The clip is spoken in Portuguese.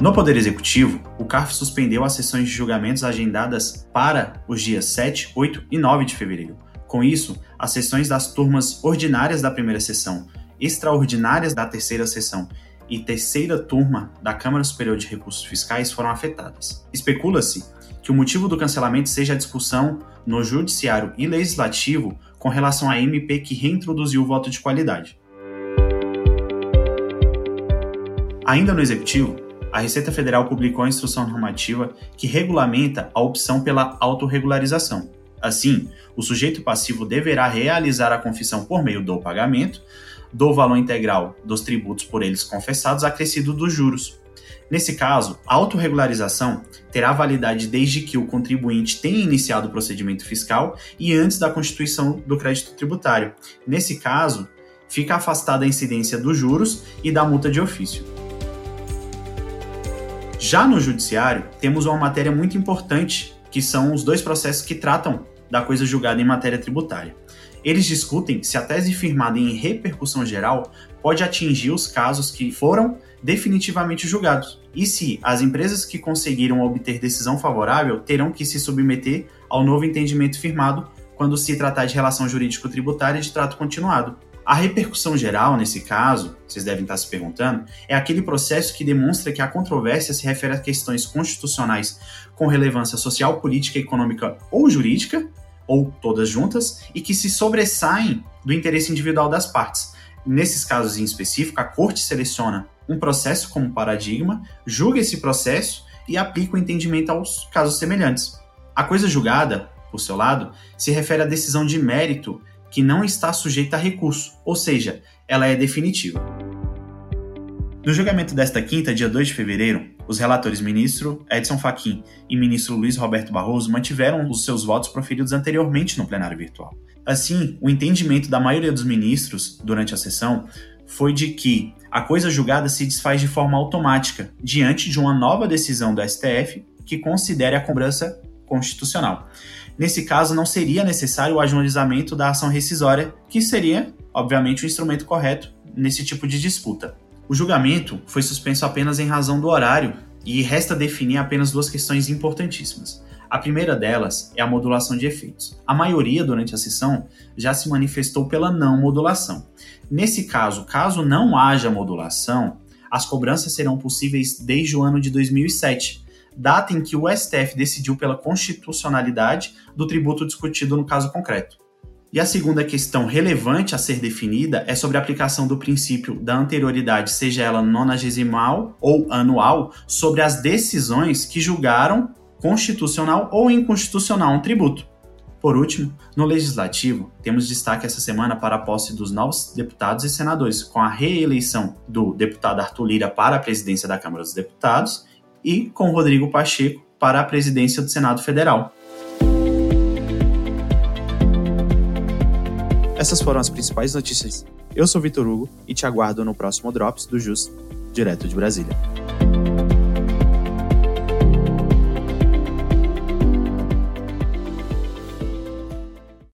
No Poder Executivo, o CARF suspendeu as sessões de julgamentos agendadas para os dias 7, 8 e 9 de fevereiro. Com isso, as sessões das turmas ordinárias da primeira sessão, extraordinárias da terceira sessão e terceira turma da Câmara Superior de Recursos Fiscais foram afetadas. Especula-se que o motivo do cancelamento seja a discussão no Judiciário e Legislativo com relação à MP que reintroduziu o voto de qualidade. Ainda no Executivo, a Receita Federal publicou a instrução normativa que regulamenta a opção pela autorregularização. Assim, o sujeito passivo deverá realizar a confissão por meio do pagamento do valor integral dos tributos por eles confessados acrescido dos juros. Nesse caso, a autorregularização terá validade desde que o contribuinte tenha iniciado o procedimento fiscal e antes da constituição do crédito tributário. Nesse caso, fica afastada a incidência dos juros e da multa de ofício. Já no judiciário, temos uma matéria muito importante, que são os dois processos que tratam da coisa julgada em matéria tributária. Eles discutem se a tese firmada em repercussão geral pode atingir os casos que foram definitivamente julgados, e se as empresas que conseguiram obter decisão favorável terão que se submeter ao novo entendimento firmado quando se tratar de relação jurídico-tributária de trato continuado. A repercussão geral, nesse caso, vocês devem estar se perguntando, é aquele processo que demonstra que a controvérsia se refere a questões constitucionais com relevância social, política, econômica ou jurídica, ou todas juntas, e que se sobressaem do interesse individual das partes. Nesses casos em específico, a Corte seleciona um processo como paradigma, julga esse processo e aplica o entendimento aos casos semelhantes. A coisa julgada, por seu lado, se refere à decisão de mérito que não está sujeita a recurso, ou seja, ela é definitiva. No julgamento desta quinta, dia 2 de fevereiro, os relatores ministro Edson Fachin e ministro Luiz Roberto Barroso mantiveram os seus votos proferidos anteriormente no plenário virtual. Assim, o entendimento da maioria dos ministros durante a sessão foi de que a coisa julgada se desfaz de forma automática diante de uma nova decisão do STF que considere a cobrança constitucional. Nesse caso, não seria necessário o ajuizamento da ação rescisória, que seria, obviamente, o instrumento correto nesse tipo de disputa. O julgamento foi suspenso apenas em razão do horário e resta definir apenas duas questões importantíssimas. A primeira delas é a modulação de efeitos. A maioria, durante a sessão, já se manifestou pela não modulação. Nesse caso, caso não haja modulação, as cobranças serão possíveis desde o ano de 2007, data em que o STF decidiu pela constitucionalidade do tributo discutido no caso concreto. E a segunda questão relevante a ser definida é sobre a aplicação do princípio da anterioridade, seja ela nonagesimal ou anual, sobre as decisões que julgaram constitucional ou inconstitucional um tributo. Por último, no legislativo, temos destaque essa semana para a posse dos novos deputados e senadores, com a reeleição do deputado Arthur Lira para a presidência da Câmara dos Deputados e com Rodrigo Pacheco para a presidência do Senado Federal. Essas foram as principais notícias. Eu sou Vitor Hugo e te aguardo no próximo Drops do Jus, direto de Brasília.